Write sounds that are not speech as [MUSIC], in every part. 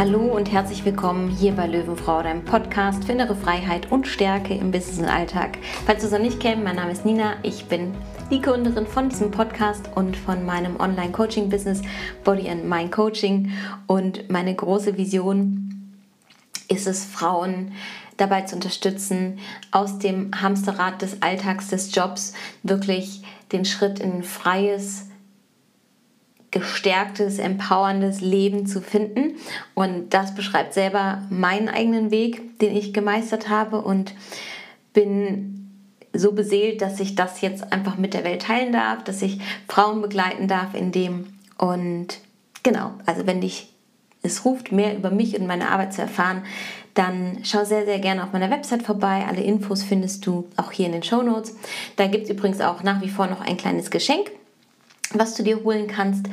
Hallo und herzlich willkommen hier bei Löwenfrau, deinem Podcast für innere Freiheit und Stärke im Business und Alltag. Falls du es noch nicht kennst, mein Name ist Nina, ich bin die Gründerin von diesem Podcast und von meinem Online-Coaching-Business Body and Mind Coaching. Und meine große Vision ist es, Frauen dabei zu unterstützen, aus dem Hamsterrad des Alltags, des Jobs wirklich den Schritt in freies, gestärktes, empowerndes Leben zu finden. Und das beschreibt selber meinen eigenen Weg, den ich gemeistert habe und bin so beseelt, dass ich das jetzt einfach mit der Welt teilen darf, dass ich Frauen begleiten darf in dem. Und genau, also wenn dich es ruft, mehr über mich und meine Arbeit zu erfahren, dann schau sehr, sehr gerne auf meiner Website vorbei. Alle Infos findest du auch hier in den Show Notes. Da gibt es übrigens auch nach wie vor noch ein kleines Geschenk was du dir holen kannst.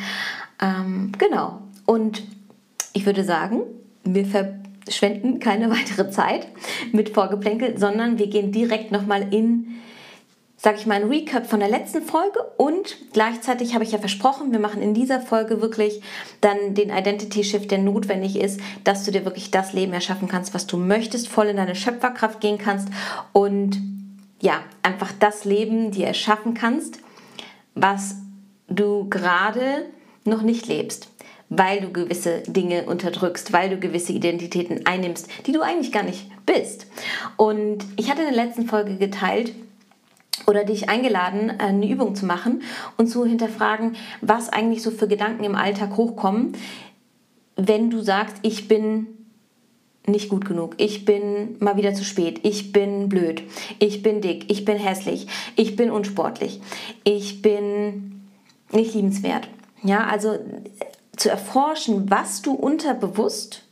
Ähm, genau. Und ich würde sagen, wir verschwenden keine [LAUGHS] weitere Zeit mit Vorgeplänkel, sondern wir gehen direkt nochmal in, sag ich mal, ein Recap von der letzten Folge und gleichzeitig habe ich ja versprochen, wir machen in dieser Folge wirklich dann den Identity Shift, der notwendig ist, dass du dir wirklich das Leben erschaffen kannst, was du möchtest, voll in deine Schöpferkraft gehen kannst und ja, einfach das Leben dir erschaffen kannst, was du gerade noch nicht lebst, weil du gewisse Dinge unterdrückst, weil du gewisse Identitäten einnimmst, die du eigentlich gar nicht bist. Und ich hatte in der letzten Folge geteilt, oder dich eingeladen, eine Übung zu machen und zu hinterfragen, was eigentlich so für Gedanken im Alltag hochkommen, wenn du sagst, ich bin nicht gut genug, ich bin mal wieder zu spät, ich bin blöd, ich bin dick, ich bin hässlich, ich bin unsportlich, ich bin nicht liebenswert. Ja, also zu erforschen, was du unterbewusst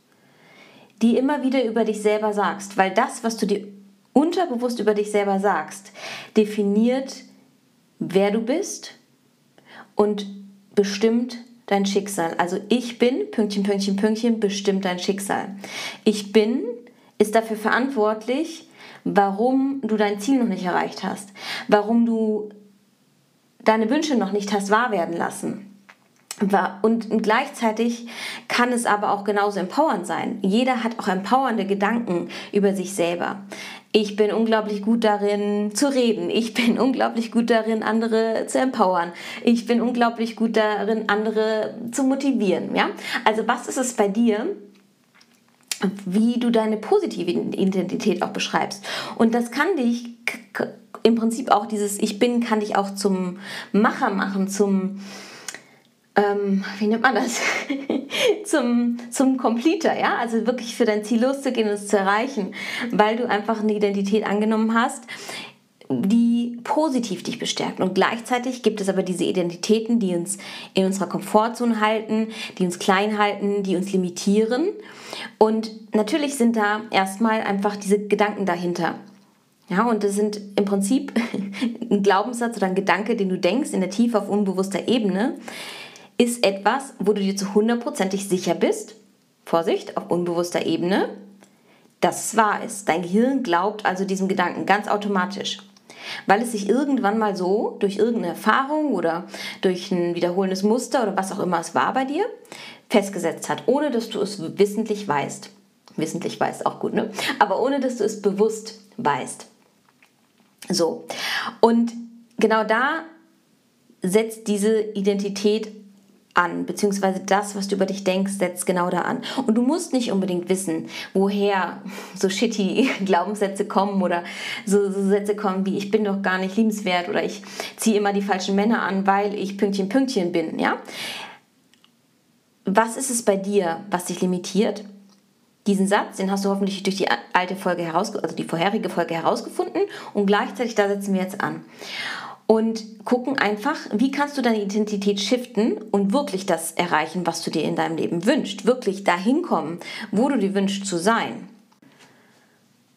die immer wieder über dich selber sagst, weil das, was du dir unterbewusst über dich selber sagst, definiert, wer du bist und bestimmt dein Schicksal. Also ich bin, Pünktchen, Pünktchen, Pünktchen, bestimmt dein Schicksal. Ich bin ist dafür verantwortlich, warum du dein Ziel noch nicht erreicht hast, warum du deine Wünsche noch nicht hast wahr werden lassen. Und gleichzeitig kann es aber auch genauso empowernd sein. Jeder hat auch empowernde Gedanken über sich selber. Ich bin unglaublich gut darin zu reden. Ich bin [LAUGHS] unglaublich gut darin, andere zu empowern. Ich bin unglaublich gut darin, andere zu motivieren. Ja? Also was ist es bei dir, wie du deine positive Identität auch beschreibst? Und das kann dich im Prinzip auch dieses Ich bin kann dich auch zum Macher machen, zum, ähm, wie nennt man das? [LAUGHS] zum, zum Completer, ja? Also wirklich für dein Ziel loszugehen und es zu erreichen, weil du einfach eine Identität angenommen hast, die positiv dich bestärkt. Und gleichzeitig gibt es aber diese Identitäten, die uns in unserer Komfortzone halten, die uns klein halten, die uns limitieren. Und natürlich sind da erstmal einfach diese Gedanken dahinter. Ja, und das sind im Prinzip [LAUGHS] ein Glaubenssatz oder ein Gedanke, den du denkst in der Tiefe auf unbewusster Ebene, ist etwas, wo du dir zu hundertprozentig sicher bist, Vorsicht, auf unbewusster Ebene, dass es wahr ist. Dein Gehirn glaubt also diesem Gedanken ganz automatisch, weil es sich irgendwann mal so durch irgendeine Erfahrung oder durch ein wiederholendes Muster oder was auch immer es war bei dir festgesetzt hat, ohne dass du es wissentlich weißt. Wissentlich weißt auch gut, ne? Aber ohne dass du es bewusst weißt. So, und genau da setzt diese Identität an, beziehungsweise das, was du über dich denkst, setzt genau da an. Und du musst nicht unbedingt wissen, woher [LAUGHS] so shitty [LAUGHS] Glaubenssätze kommen oder so, so Sätze kommen wie ich bin doch gar nicht liebenswert oder ich ziehe immer die falschen Männer an, weil ich Pünktchen Pünktchen bin, ja? Was ist es bei dir, was dich limitiert? Diesen Satz, den hast du hoffentlich durch die alte Folge heraus, also die vorherige Folge herausgefunden und gleichzeitig da setzen wir jetzt an. Und gucken einfach, wie kannst du deine Identität shiften und wirklich das erreichen, was du dir in deinem Leben wünschst. Wirklich dahin kommen, wo du dir wünschst zu sein.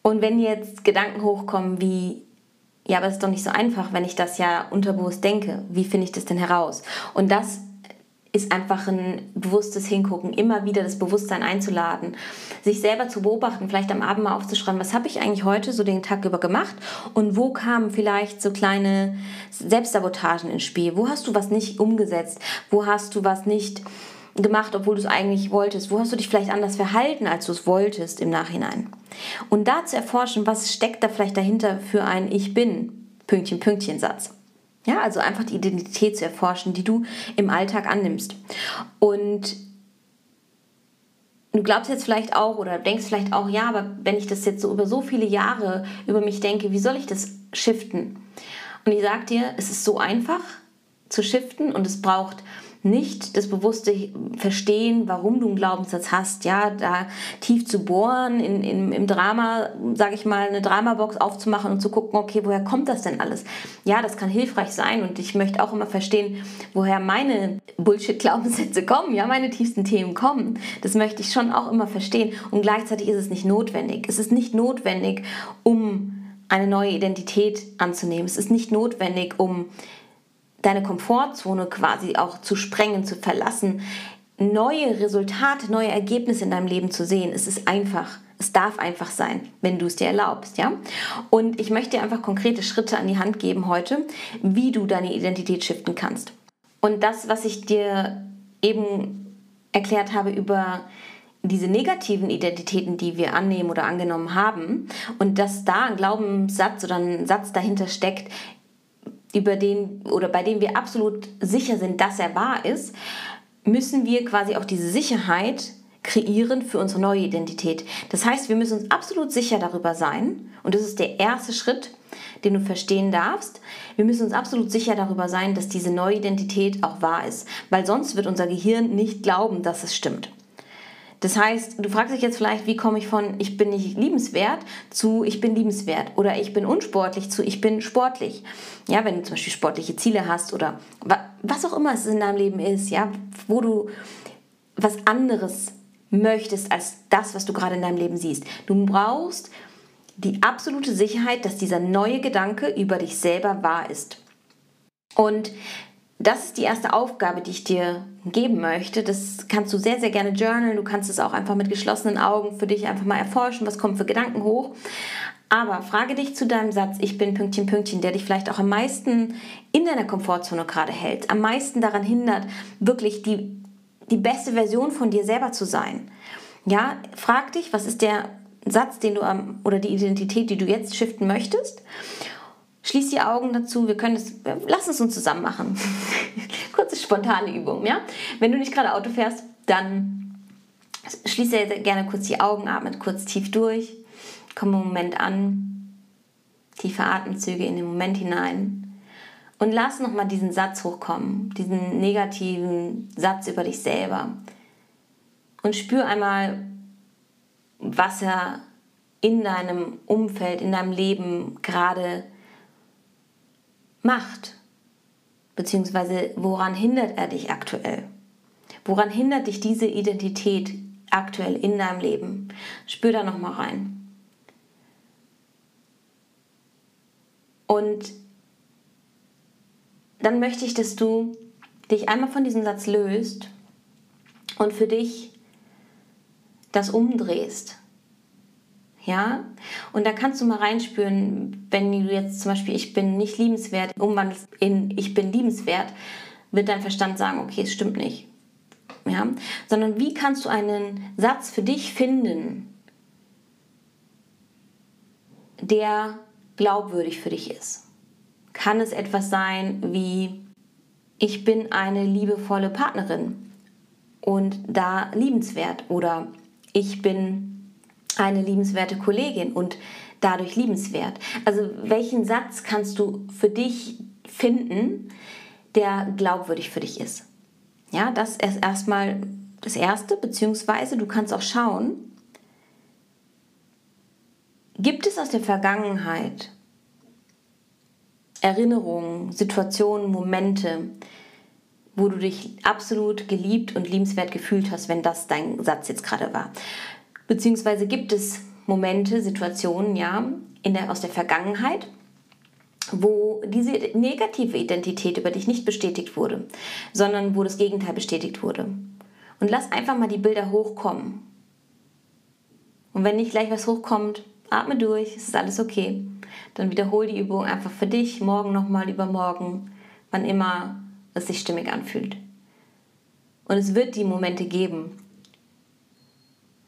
Und wenn jetzt Gedanken hochkommen wie, ja, aber es ist doch nicht so einfach, wenn ich das ja unterbewusst denke, wie finde ich das denn heraus? Und das ist einfach ein bewusstes Hingucken, immer wieder das Bewusstsein einzuladen, sich selber zu beobachten, vielleicht am Abend mal aufzuschreiben, was habe ich eigentlich heute so den Tag über gemacht und wo kamen vielleicht so kleine Selbstsabotagen ins Spiel, wo hast du was nicht umgesetzt, wo hast du was nicht gemacht, obwohl du es eigentlich wolltest? Wo hast du dich vielleicht anders verhalten, als du es wolltest im Nachhinein? Und da zu erforschen, was steckt da vielleicht dahinter für ein Ich bin, Pünktchen, Pünktchen Satz. Ja, also einfach die Identität zu erforschen, die du im Alltag annimmst. Und du glaubst jetzt vielleicht auch oder denkst vielleicht auch, ja, aber wenn ich das jetzt so über so viele Jahre über mich denke, wie soll ich das shiften? Und ich sag dir, es ist so einfach zu shiften und es braucht nicht das bewusste Verstehen, warum du einen Glaubenssatz hast, ja, da tief zu bohren, in, in, im Drama, sage ich mal, eine Dramabox aufzumachen und zu gucken, okay, woher kommt das denn alles? Ja, das kann hilfreich sein und ich möchte auch immer verstehen, woher meine Bullshit-Glaubenssätze kommen, ja, meine tiefsten Themen kommen. Das möchte ich schon auch immer verstehen und gleichzeitig ist es nicht notwendig. Es ist nicht notwendig, um eine neue Identität anzunehmen. Es ist nicht notwendig, um deine Komfortzone quasi auch zu sprengen, zu verlassen, neue Resultate, neue Ergebnisse in deinem Leben zu sehen. Es ist einfach. Es darf einfach sein, wenn du es dir erlaubst, ja? Und ich möchte dir einfach konkrete Schritte an die Hand geben heute, wie du deine Identität shiften kannst. Und das, was ich dir eben erklärt habe über diese negativen Identitäten, die wir annehmen oder angenommen haben, und dass da ein Glaubenssatz oder ein Satz dahinter steckt, über den oder bei dem wir absolut sicher sind, dass er wahr ist, müssen wir quasi auch diese Sicherheit kreieren für unsere neue Identität. Das heißt, wir müssen uns absolut sicher darüber sein, und das ist der erste Schritt, den du verstehen darfst. Wir müssen uns absolut sicher darüber sein, dass diese neue Identität auch wahr ist, weil sonst wird unser Gehirn nicht glauben, dass es stimmt. Das heißt, du fragst dich jetzt vielleicht, wie komme ich von ich bin nicht liebenswert zu ich bin liebenswert oder ich bin unsportlich zu ich bin sportlich. Ja, wenn du zum Beispiel sportliche Ziele hast oder was auch immer es in deinem Leben ist, ja, wo du was anderes möchtest als das, was du gerade in deinem Leben siehst. Du brauchst die absolute Sicherheit, dass dieser neue Gedanke über dich selber wahr ist. Und das ist die erste Aufgabe, die ich dir geben möchte. Das kannst du sehr, sehr gerne journalen. Du kannst es auch einfach mit geschlossenen Augen für dich einfach mal erforschen, was kommt für Gedanken hoch. Aber frage dich zu deinem Satz, ich bin Pünktchen, Pünktchen, der dich vielleicht auch am meisten in deiner Komfortzone gerade hält, am meisten daran hindert, wirklich die, die beste Version von dir selber zu sein. Ja, frag dich, was ist der Satz, den du am, oder die Identität, die du jetzt shiften möchtest Schließ die Augen dazu. Wir können es, lass es uns zusammen machen. [LAUGHS] Kurze spontane Übung, ja? Wenn du nicht gerade Auto fährst, dann schließe gerne kurz die Augen, atme kurz tief durch, komm im Moment an, tiefe Atemzüge in den Moment hinein und lass nochmal diesen Satz hochkommen, diesen negativen Satz über dich selber und spür einmal, was er in deinem Umfeld, in deinem Leben gerade macht? Beziehungsweise woran hindert er dich aktuell? Woran hindert dich diese Identität aktuell in deinem Leben? Spür da nochmal rein. Und dann möchte ich, dass du dich einmal von diesem Satz löst und für dich das umdrehst. Ja, und da kannst du mal reinspüren, wenn du jetzt zum Beispiel ich bin nicht liebenswert umwandelst in ich bin liebenswert, wird dein Verstand sagen, okay, es stimmt nicht. Ja, sondern wie kannst du einen Satz für dich finden, der glaubwürdig für dich ist? Kann es etwas sein wie ich bin eine liebevolle Partnerin und da liebenswert oder ich bin eine liebenswerte Kollegin und dadurch liebenswert. Also welchen Satz kannst du für dich finden, der glaubwürdig für dich ist? Ja, das ist erstmal das Erste, beziehungsweise du kannst auch schauen, gibt es aus der Vergangenheit Erinnerungen, Situationen, Momente, wo du dich absolut geliebt und liebenswert gefühlt hast, wenn das dein Satz jetzt gerade war. Beziehungsweise gibt es Momente, Situationen, ja, in der, aus der Vergangenheit, wo diese negative Identität über dich nicht bestätigt wurde, sondern wo das Gegenteil bestätigt wurde. Und lass einfach mal die Bilder hochkommen. Und wenn nicht gleich was hochkommt, atme durch, es ist alles okay. Dann wiederhol die Übung einfach für dich, morgen nochmal, übermorgen, wann immer es sich stimmig anfühlt. Und es wird die Momente geben.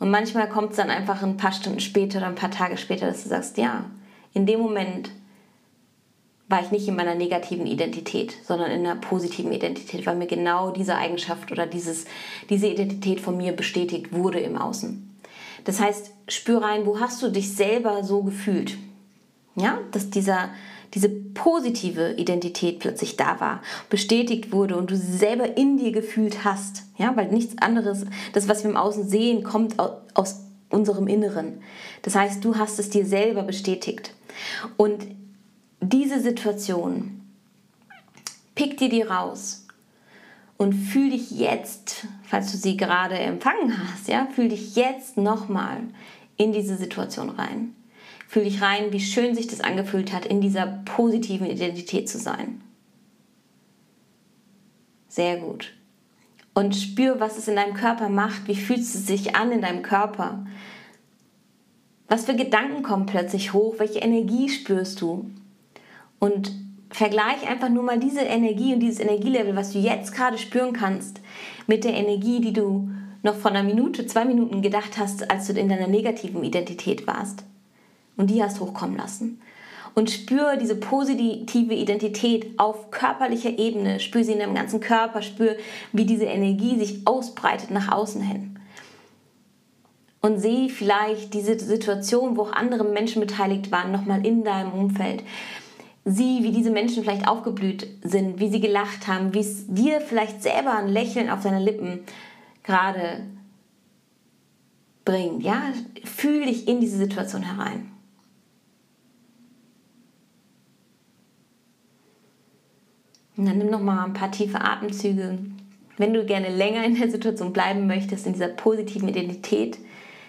Und manchmal kommt es dann einfach ein paar Stunden später oder ein paar Tage später, dass du sagst, ja, in dem Moment war ich nicht in meiner negativen Identität, sondern in einer positiven Identität, weil mir genau diese Eigenschaft oder dieses, diese Identität von mir bestätigt wurde im Außen. Das heißt, spür rein, wo hast du dich selber so gefühlt? Ja, dass dieser, diese positive Identität plötzlich da war, bestätigt wurde und du selber in dir gefühlt hast. Ja, weil nichts anderes, das, was wir im Außen sehen, kommt aus unserem Inneren. Das heißt, du hast es dir selber bestätigt. Und diese Situation, pick dir die raus und fühl dich jetzt, falls du sie gerade empfangen hast, ja, fühl dich jetzt nochmal in diese Situation rein. Fühl dich rein, wie schön sich das angefühlt hat, in dieser positiven Identität zu sein. Sehr gut. Und spür, was es in deinem Körper macht. Wie fühlt es sich an in deinem Körper? Was für Gedanken kommen plötzlich hoch? Welche Energie spürst du? Und vergleich einfach nur mal diese Energie und dieses Energielevel, was du jetzt gerade spüren kannst, mit der Energie, die du noch vor einer Minute, zwei Minuten gedacht hast, als du in deiner negativen Identität warst. Und die hast hochkommen lassen. Und spür diese positive Identität auf körperlicher Ebene. Spür sie in deinem ganzen Körper. Spür, wie diese Energie sich ausbreitet nach außen hin. Und sieh vielleicht diese Situation, wo auch andere Menschen beteiligt waren, nochmal in deinem Umfeld sieh, wie diese Menschen vielleicht aufgeblüht sind, wie sie gelacht haben, wie es dir vielleicht selber ein Lächeln auf deine Lippen gerade bringt. Ja, fühl dich in diese Situation herein. Und dann nimm noch mal ein paar tiefe Atemzüge. Wenn du gerne länger in der Situation bleiben möchtest, in dieser positiven Identität,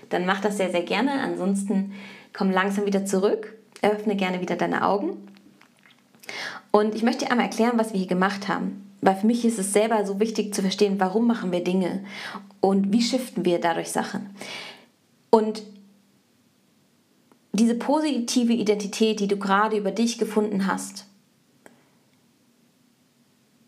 dann mach das sehr, sehr gerne. Ansonsten komm langsam wieder zurück, öffne gerne wieder deine Augen und ich möchte dir einmal erklären, was wir hier gemacht haben. Weil für mich ist es selber so wichtig zu verstehen, warum machen wir Dinge und wie shiften wir dadurch Sachen. Und diese positive Identität, die du gerade über dich gefunden hast,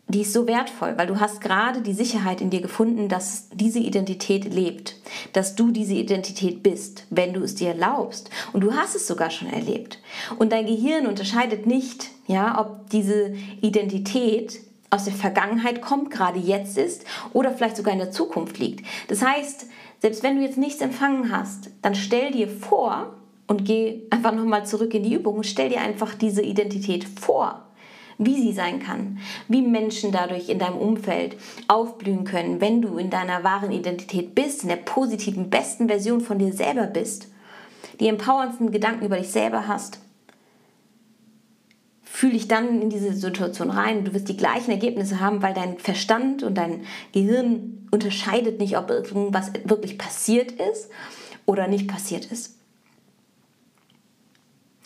die ist so wertvoll, weil du hast gerade die Sicherheit in dir gefunden, dass diese Identität lebt, dass du diese Identität bist, wenn du es dir erlaubst. Und du hast es sogar schon erlebt. Und dein Gehirn unterscheidet nicht, ja, ob diese Identität aus der Vergangenheit kommt, gerade jetzt ist oder vielleicht sogar in der Zukunft liegt. Das heißt, selbst wenn du jetzt nichts empfangen hast, dann stell dir vor und geh einfach nochmal zurück in die Übung und stell dir einfach diese Identität vor wie sie sein kann, wie Menschen dadurch in deinem Umfeld aufblühen können, wenn du in deiner wahren Identität bist, in der positiven, besten Version von dir selber bist, die empowerndsten Gedanken über dich selber hast. Fühl dich dann in diese Situation rein. Du wirst die gleichen Ergebnisse haben, weil dein Verstand und dein Gehirn unterscheidet nicht, ob irgendwas wirklich passiert ist oder nicht passiert ist.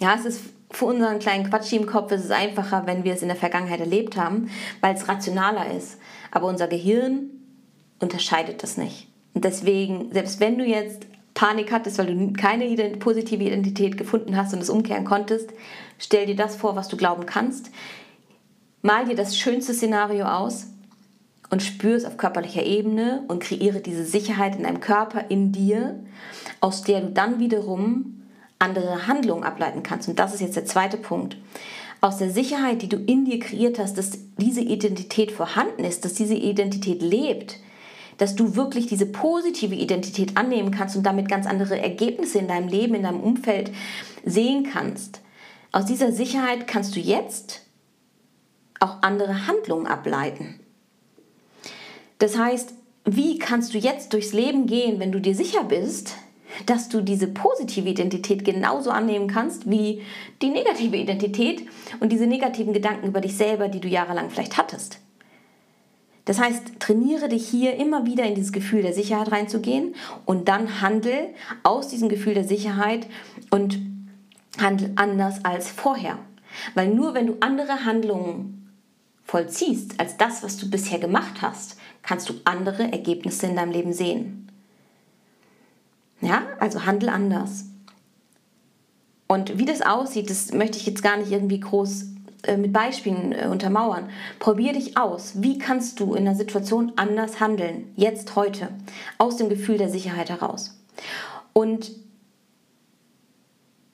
Ja, es ist für unseren kleinen Quatsch im Kopf ist es einfacher, wenn wir es in der Vergangenheit erlebt haben, weil es rationaler ist. Aber unser Gehirn unterscheidet das nicht. Und deswegen, selbst wenn du jetzt Panik hattest, weil du keine ident positive Identität gefunden hast und es umkehren konntest, stell dir das vor, was du glauben kannst. Mal dir das schönste Szenario aus und spür es auf körperlicher Ebene und kreiere diese Sicherheit in deinem Körper, in dir, aus der du dann wiederum andere Handlungen ableiten kannst. Und das ist jetzt der zweite Punkt. Aus der Sicherheit, die du in dir kreiert hast, dass diese Identität vorhanden ist, dass diese Identität lebt, dass du wirklich diese positive Identität annehmen kannst und damit ganz andere Ergebnisse in deinem Leben, in deinem Umfeld sehen kannst. Aus dieser Sicherheit kannst du jetzt auch andere Handlungen ableiten. Das heißt, wie kannst du jetzt durchs Leben gehen, wenn du dir sicher bist, dass du diese positive Identität genauso annehmen kannst wie die negative Identität und diese negativen Gedanken über dich selber, die du jahrelang vielleicht hattest. Das heißt, trainiere dich hier immer wieder in dieses Gefühl der Sicherheit reinzugehen und dann handel aus diesem Gefühl der Sicherheit und handel anders als vorher. Weil nur wenn du andere Handlungen vollziehst als das, was du bisher gemacht hast, kannst du andere Ergebnisse in deinem Leben sehen. Ja, also handel anders. Und wie das aussieht, das möchte ich jetzt gar nicht irgendwie groß äh, mit Beispielen äh, untermauern. Probier dich aus. Wie kannst du in einer Situation anders handeln? Jetzt, heute. Aus dem Gefühl der Sicherheit heraus. Und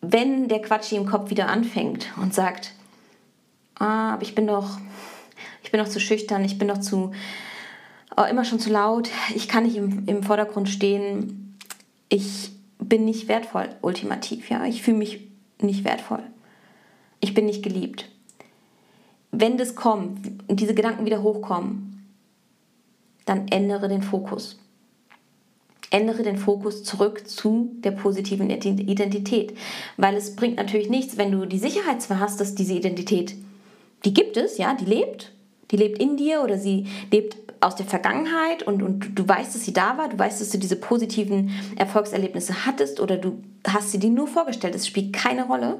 wenn der Quatschi im Kopf wieder anfängt und sagt, ah, aber ich bin doch, ich bin doch zu schüchtern, ich bin doch zu, oh, immer schon zu laut, ich kann nicht im, im Vordergrund stehen, ich bin nicht wertvoll, ultimativ, ja, ich fühle mich nicht wertvoll, ich bin nicht geliebt. Wenn das kommt und diese Gedanken wieder hochkommen, dann ändere den Fokus ändere den Fokus zurück zu der positiven Identität. Weil es bringt natürlich nichts, wenn du die Sicherheit zwar hast, dass diese Identität, die gibt es, ja, die lebt, die lebt in dir oder sie lebt aus der Vergangenheit und, und du weißt, dass sie da war, du weißt, dass du diese positiven Erfolgserlebnisse hattest oder du hast sie dir nur vorgestellt, das spielt keine Rolle.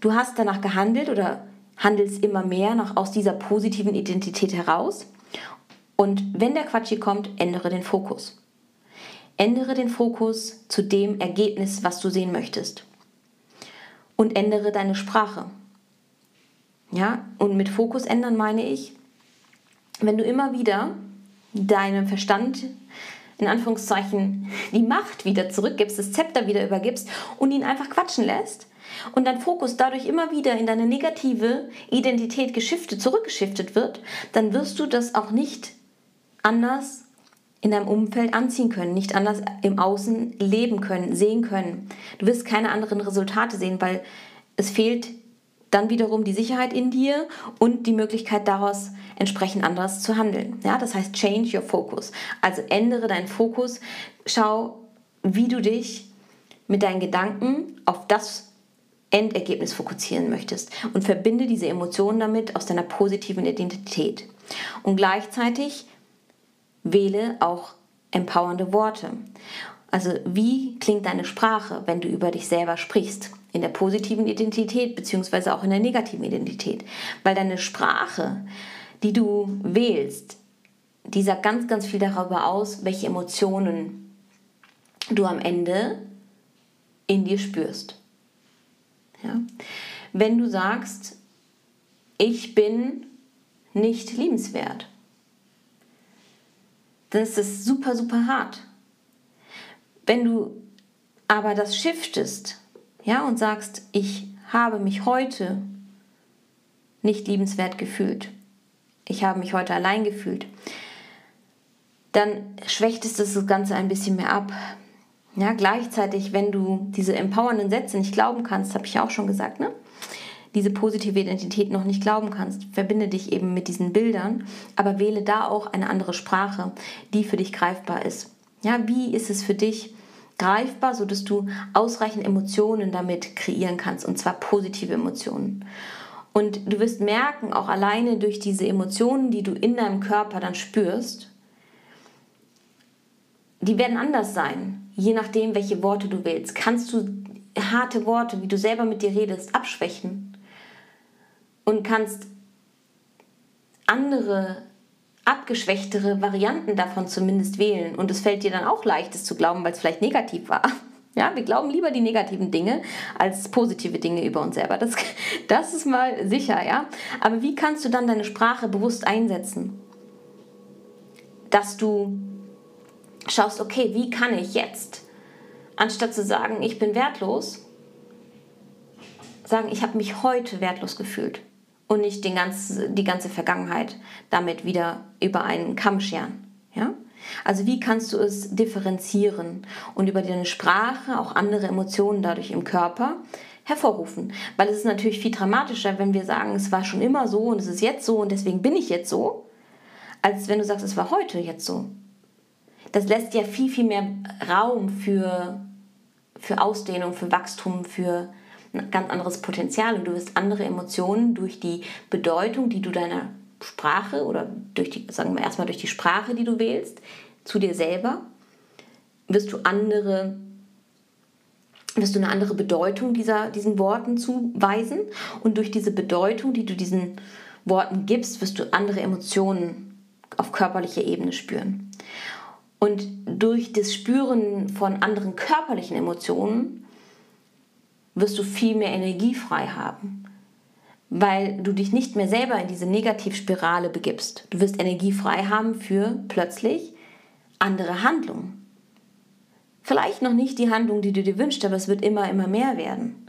Du hast danach gehandelt oder handelst immer mehr nach, aus dieser positiven Identität heraus. Und wenn der Quatschi kommt, ändere den Fokus. Ändere den Fokus zu dem Ergebnis, was du sehen möchtest. Und ändere deine Sprache. Ja, und mit Fokus ändern meine ich, wenn du immer wieder deinem Verstand in Anführungszeichen die Macht wieder zurückgibst, das Zepter wieder übergibst und ihn einfach quatschen lässt und dein Fokus dadurch immer wieder in deine negative Identität geschiftet, zurückgeschiftet wird, dann wirst du das auch nicht anders in deinem Umfeld anziehen können, nicht anders im Außen leben können, sehen können. Du wirst keine anderen Resultate sehen, weil es fehlt dann wiederum die Sicherheit in dir und die Möglichkeit daraus entsprechend anders zu handeln. Ja, das heißt change your focus. Also ändere deinen Fokus, schau, wie du dich mit deinen Gedanken auf das Endergebnis fokussieren möchtest und verbinde diese Emotionen damit aus deiner positiven Identität. Und gleichzeitig wähle auch empowernde Worte. Also wie klingt deine Sprache, wenn du über dich selber sprichst? In der positiven Identität beziehungsweise auch in der negativen Identität. Weil deine Sprache, die du wählst, die sagt ganz, ganz viel darüber aus, welche Emotionen du am Ende in dir spürst. Ja? Wenn du sagst, ich bin nicht liebenswert, dann ist das super, super hart. Wenn du aber das shiftest, ja, und sagst, ich habe mich heute nicht liebenswert gefühlt, ich habe mich heute allein gefühlt, dann schwächt es das Ganze ein bisschen mehr ab. Ja, gleichzeitig, wenn du diese empowernden Sätze nicht glauben kannst, habe ich ja auch schon gesagt, ne? diese positive Identität noch nicht glauben kannst, verbinde dich eben mit diesen Bildern, aber wähle da auch eine andere Sprache, die für dich greifbar ist. Ja, wie ist es für dich greifbar, sodass du ausreichend Emotionen damit kreieren kannst und zwar positive Emotionen. Und du wirst merken, auch alleine durch diese Emotionen, die du in deinem Körper dann spürst, die werden anders sein, je nachdem, welche Worte du wählst. Kannst du harte Worte, wie du selber mit dir redest, abschwächen? und kannst andere abgeschwächtere Varianten davon zumindest wählen. Und es fällt dir dann auch leicht, es zu glauben, weil es vielleicht negativ war. [LAUGHS] Ja, wir glauben lieber die negativen Dinge als positive Dinge über uns selber. Das, [LAUGHS] das ist mal sicher, ja. Aber wie kannst du dann deine Sprache bewusst einsetzen? Dass du schaust, okay, wie kann ich jetzt, anstatt zu sagen, ich bin wertlos, sagen, ich habe mich heute wertlos gefühlt und nicht den ganz, die ganze Vergangenheit damit wieder über einen Kamm scheren. Ja? Also wie kannst du es differenzieren und über deine Sprache auch andere Emotionen dadurch im Körper hervorrufen? Weil es ist natürlich viel dramatischer, wenn wir sagen, es war schon immer so und es ist jetzt so und deswegen bin ich jetzt so, als wenn du sagst, es war heute jetzt so. Das lässt ja viel, viel mehr Raum für, für Ausdehnung, für Wachstum, für ein ganz anderes Potenzial und du wirst andere Emotionen durch die Bedeutung, die du deiner Sprache oder durch die, sagen wir erstmal durch die Sprache, die du wählst, zu dir selber, wirst du andere wirst du eine andere Bedeutung dieser, diesen Worten zuweisen und durch diese Bedeutung, die du diesen Worten gibst, wirst du andere Emotionen auf körperlicher Ebene spüren. Und durch das Spüren von anderen körperlichen Emotionen wirst du viel mehr Energie frei haben. weil du dich nicht mehr selber in diese Negativspirale begibst. Du wirst Energie frei haben für plötzlich andere Handlungen. Vielleicht noch nicht die Handlung, die du dir wünschst, aber es wird immer, immer mehr werden.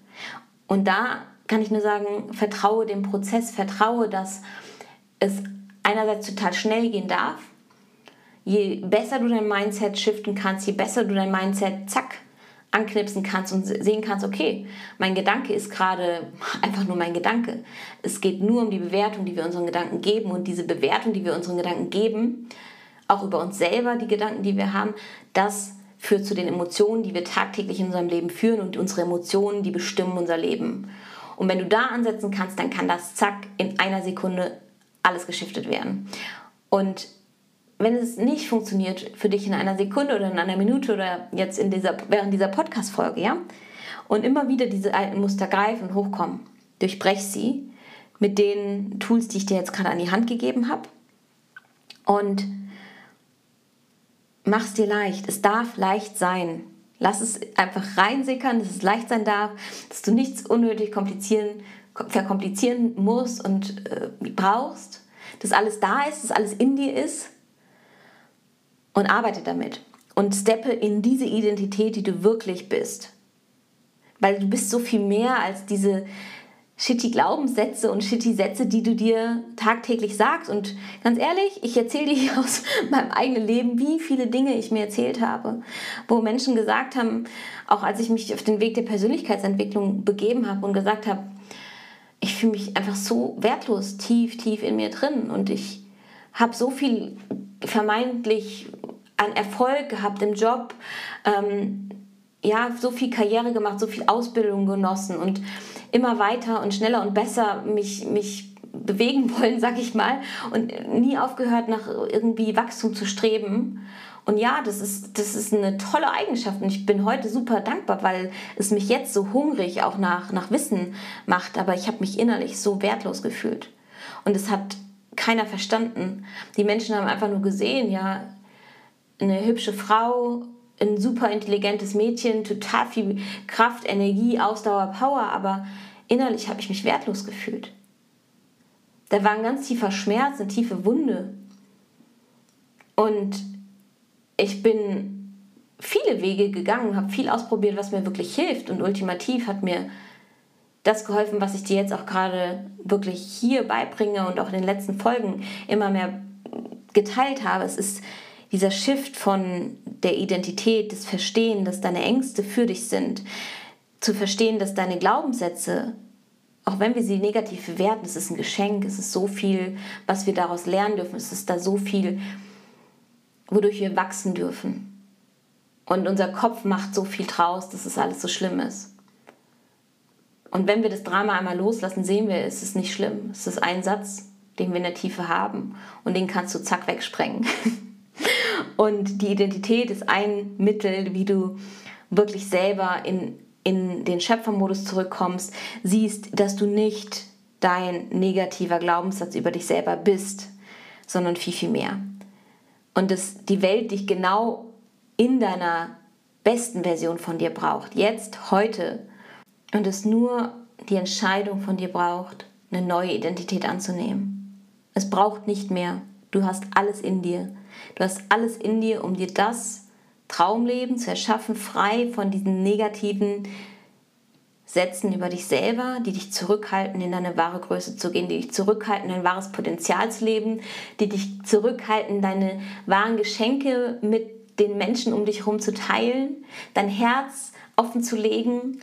Und da kann ich nur sagen, vertraue dem Prozess, vertraue, dass es einerseits total schnell gehen darf. Je besser du dein Mindset shiften kannst, je besser du dein Mindset, zack, anknipsen kannst und sehen kannst, okay, mein Gedanke ist gerade [LAUGHS] einfach nur mein Gedanke. Es geht nur um die Bewertung, die wir unseren Gedanken geben und diese Bewertung, die wir unseren Gedanken geben, auch über uns selber, die Gedanken, die wir haben, das führt zu den Emotionen, die wir tagtäglich in unserem Leben führen und unsere Emotionen, die bestimmen unser Leben. Und wenn du da ansetzen kannst, dann kann das zack in einer Sekunde alles geschiftet werden. Und wenn es nicht funktioniert für dich in einer Sekunde oder in einer Minute oder jetzt in dieser, während dieser Podcast-Folge, ja, und immer wieder diese alten Muster greifen und hochkommen, durchbrech sie mit den Tools, die ich dir jetzt gerade an die Hand gegeben habe und mach es dir leicht. Es darf leicht sein. Lass es einfach reinsickern, dass es leicht sein darf, dass du nichts unnötig komplizieren, verkomplizieren musst und äh, brauchst, dass alles da ist, dass alles in dir ist und arbeite damit und steppe in diese Identität, die du wirklich bist. Weil du bist so viel mehr als diese shitty Glaubenssätze und shitty Sätze, die du dir tagtäglich sagst. Und ganz ehrlich, ich erzähle dir aus [LAUGHS] meinem eigenen Leben, wie viele Dinge ich mir erzählt habe, wo Menschen gesagt haben, auch als ich mich auf den Weg der Persönlichkeitsentwicklung begeben habe und gesagt habe, ich fühle mich einfach so wertlos tief, tief in mir drin und ich habe so viel vermeintlich an Erfolg gehabt im Job, ähm, ja, so viel Karriere gemacht, so viel Ausbildung genossen und immer weiter und schneller und besser mich, mich bewegen [LAUGHS] wollen, sag ich mal, und nie aufgehört, nach irgendwie Wachstum zu streben. Und ja, das ist, das ist eine tolle Eigenschaft und ich bin heute super dankbar, weil es mich jetzt so hungrig auch nach, nach Wissen macht, aber ich habe mich innerlich so wertlos gefühlt. Und es hat keiner verstanden. Die Menschen haben einfach nur gesehen, ja, eine hübsche Frau, ein super intelligentes Mädchen, total viel Kraft, Energie, Ausdauer, Power, aber innerlich habe ich mich wertlos gefühlt. Da war ein ganz tiefer Schmerz, eine tiefe Wunde. Und ich bin viele Wege gegangen, habe viel ausprobiert, was mir wirklich hilft. Und ultimativ hat mir das geholfen, was ich dir jetzt auch gerade wirklich hier beibringe und auch in den letzten Folgen immer mehr geteilt habe. Es ist dieser Shift von der Identität, des Verstehen, dass deine Ängste für dich sind, zu verstehen, dass deine Glaubenssätze, auch wenn wir sie negativ bewerten, es ist ein Geschenk, es ist so viel, was wir daraus lernen dürfen, es ist da so viel, wodurch wir wachsen dürfen. Und unser Kopf macht so viel draus, dass es alles so schlimm ist. Und wenn wir das Drama einmal loslassen, sehen wir, es ist nicht schlimm. Es ist ein Satz, den wir in der Tiefe haben und den kannst du zack wegsprengen. [LAUGHS] und die Identität ist ein Mittel, wie du wirklich selber in, in den Schöpfermodus zurückkommst, siehst, dass du nicht dein negativer Glaubenssatz über dich selber bist, sondern viel, viel mehr. Und dass die Welt dich genau in deiner besten Version von dir braucht. Jetzt, heute und es nur die Entscheidung von dir braucht, eine neue Identität anzunehmen. Es braucht nicht mehr. Du hast alles in dir. Du hast alles in dir, um dir das Traumleben zu erschaffen, frei von diesen negativen Sätzen über dich selber, die dich zurückhalten, in deine wahre Größe zu gehen, die dich zurückhalten, dein wahres Potenzial zu leben, die dich zurückhalten, deine wahren Geschenke mit den Menschen um dich herum zu teilen, dein Herz offen zu legen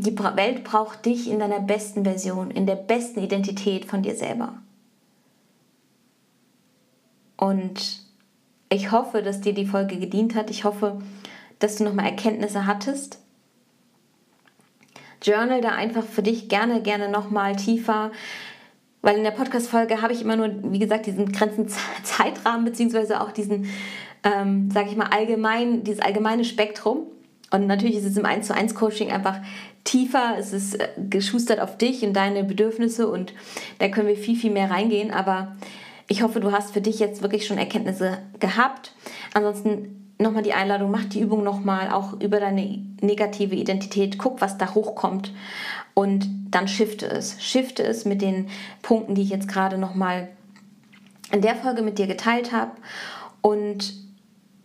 die Welt braucht dich in deiner besten Version, in der besten Identität von dir selber. Und ich hoffe, dass dir die Folge gedient hat. Ich hoffe, dass du nochmal Erkenntnisse hattest. Journal da einfach für dich gerne, gerne nochmal tiefer. Weil in der Podcast-Folge habe ich immer nur, wie gesagt, diesen Grenzen [LAUGHS] Zeitrahmen, beziehungsweise auch diesen, ähm, sage ich mal, allgemein, dieses allgemeine Spektrum. Und natürlich ist es im 1 zu 1 Coaching einfach tiefer, es ist äh, geschustert auf dich und deine Bedürfnisse und da können wir viel, viel mehr reingehen. Aber ich hoffe, du hast für dich jetzt wirklich schon Erkenntnisse gehabt. Ansonsten nochmal die Einladung, mach die Übung nochmal, auch über deine negative Identität, guck, was da hochkommt und dann shifte es. Shifte es mit den Punkten, die ich jetzt gerade nochmal in der Folge mit dir geteilt habe und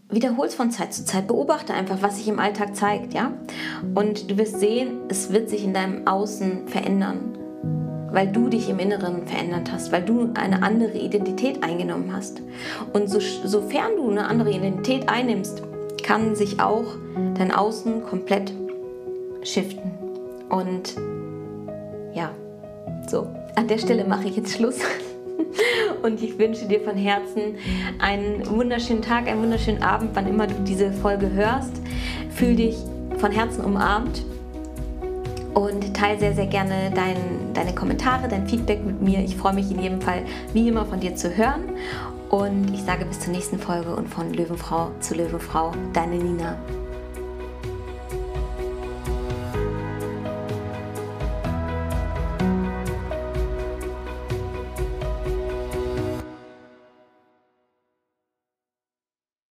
wiederhol es von Zeit zu Zeit. Beobachte einfach, was sich im Alltag zeigt, ja? Und du wirst sehen, es wird sich in deinem Außen verändern weil du dich im Inneren verändert hast, weil du eine andere Identität eingenommen hast. Und so, sofern du eine andere Identität einnimmst, kann sich auch dein Außen komplett shiften. Und ja, so, an der Stelle mache ich jetzt Schluss. [LAUGHS] Und ich wünsche dir von Herzen einen wunderschönen Tag, einen wunderschönen Abend, wann immer du diese Folge hörst. Fühl dich von Herzen umarmt und teile sehr, sehr gerne dein, deine Kommentare, dein Feedback mit mir. Ich freue mich in jedem Fall, wie immer, von dir zu hören. Und ich sage bis zur nächsten Folge und von Löwenfrau zu Löwenfrau, deine Nina.